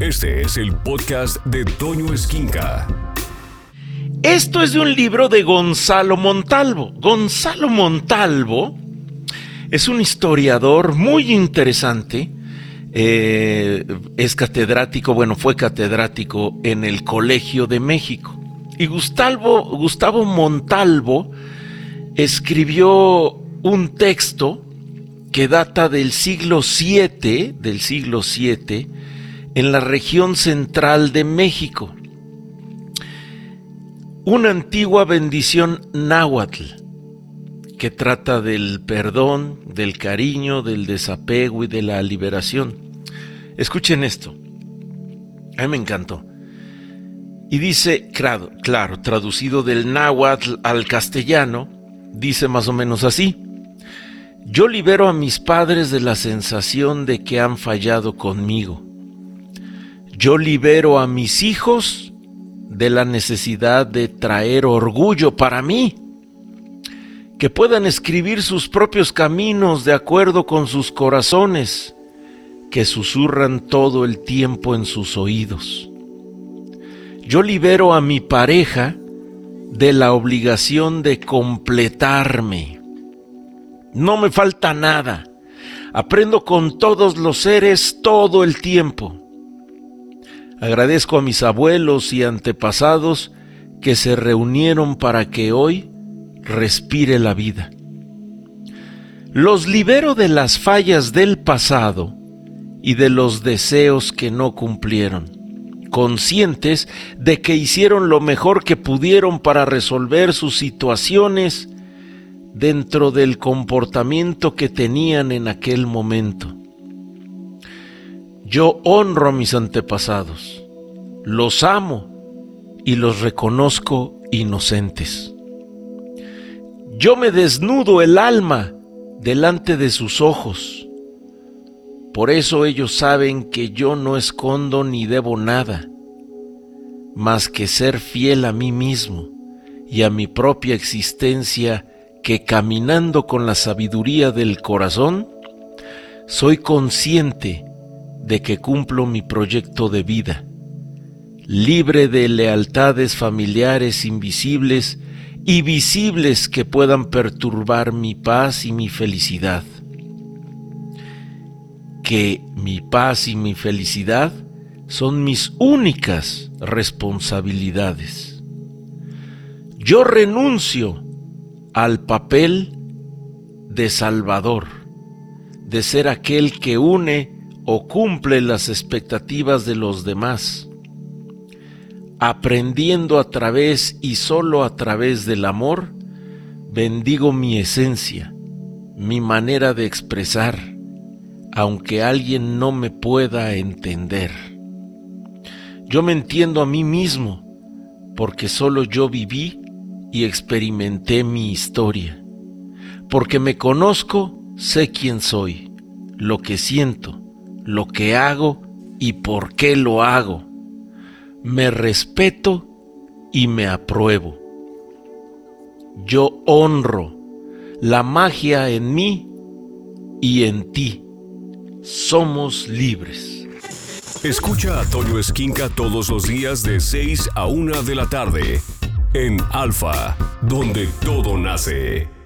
Este es el podcast de Toño Esquinca. Esto es de un libro de Gonzalo Montalvo. Gonzalo Montalvo es un historiador muy interesante. Eh, es catedrático, bueno, fue catedrático en el Colegio de México. Y Gustavo, Gustavo Montalvo escribió un texto que data del siglo VII, del siglo VII, en la región central de México. Una antigua bendición náhuatl que trata del perdón, del cariño, del desapego y de la liberación. Escuchen esto. A mí me encantó. Y dice, claro, claro, traducido del náhuatl al castellano, dice más o menos así. Yo libero a mis padres de la sensación de que han fallado conmigo yo libero a mis hijos de la necesidad de traer orgullo para mí, que puedan escribir sus propios caminos de acuerdo con sus corazones, que susurran todo el tiempo en sus oídos. Yo libero a mi pareja de la obligación de completarme. No me falta nada. Aprendo con todos los seres todo el tiempo. Agradezco a mis abuelos y antepasados que se reunieron para que hoy respire la vida. Los libero de las fallas del pasado y de los deseos que no cumplieron, conscientes de que hicieron lo mejor que pudieron para resolver sus situaciones dentro del comportamiento que tenían en aquel momento. Yo honro a mis antepasados, los amo y los reconozco inocentes. Yo me desnudo el alma delante de sus ojos. Por eso ellos saben que yo no escondo ni debo nada, más que ser fiel a mí mismo y a mi propia existencia que caminando con la sabiduría del corazón, soy consciente de que cumplo mi proyecto de vida, libre de lealtades familiares invisibles y visibles que puedan perturbar mi paz y mi felicidad. Que mi paz y mi felicidad son mis únicas responsabilidades. Yo renuncio al papel de Salvador, de ser aquel que une o cumple las expectativas de los demás, aprendiendo a través y solo a través del amor, bendigo mi esencia, mi manera de expresar, aunque alguien no me pueda entender. Yo me entiendo a mí mismo, porque solo yo viví y experimenté mi historia. Porque me conozco, sé quién soy, lo que siento, lo que hago y por qué lo hago. Me respeto y me apruebo. Yo honro la magia en mí y en ti. Somos libres. Escucha a Toño Esquinca todos los días de 6 a 1 de la tarde en Alfa, donde todo nace.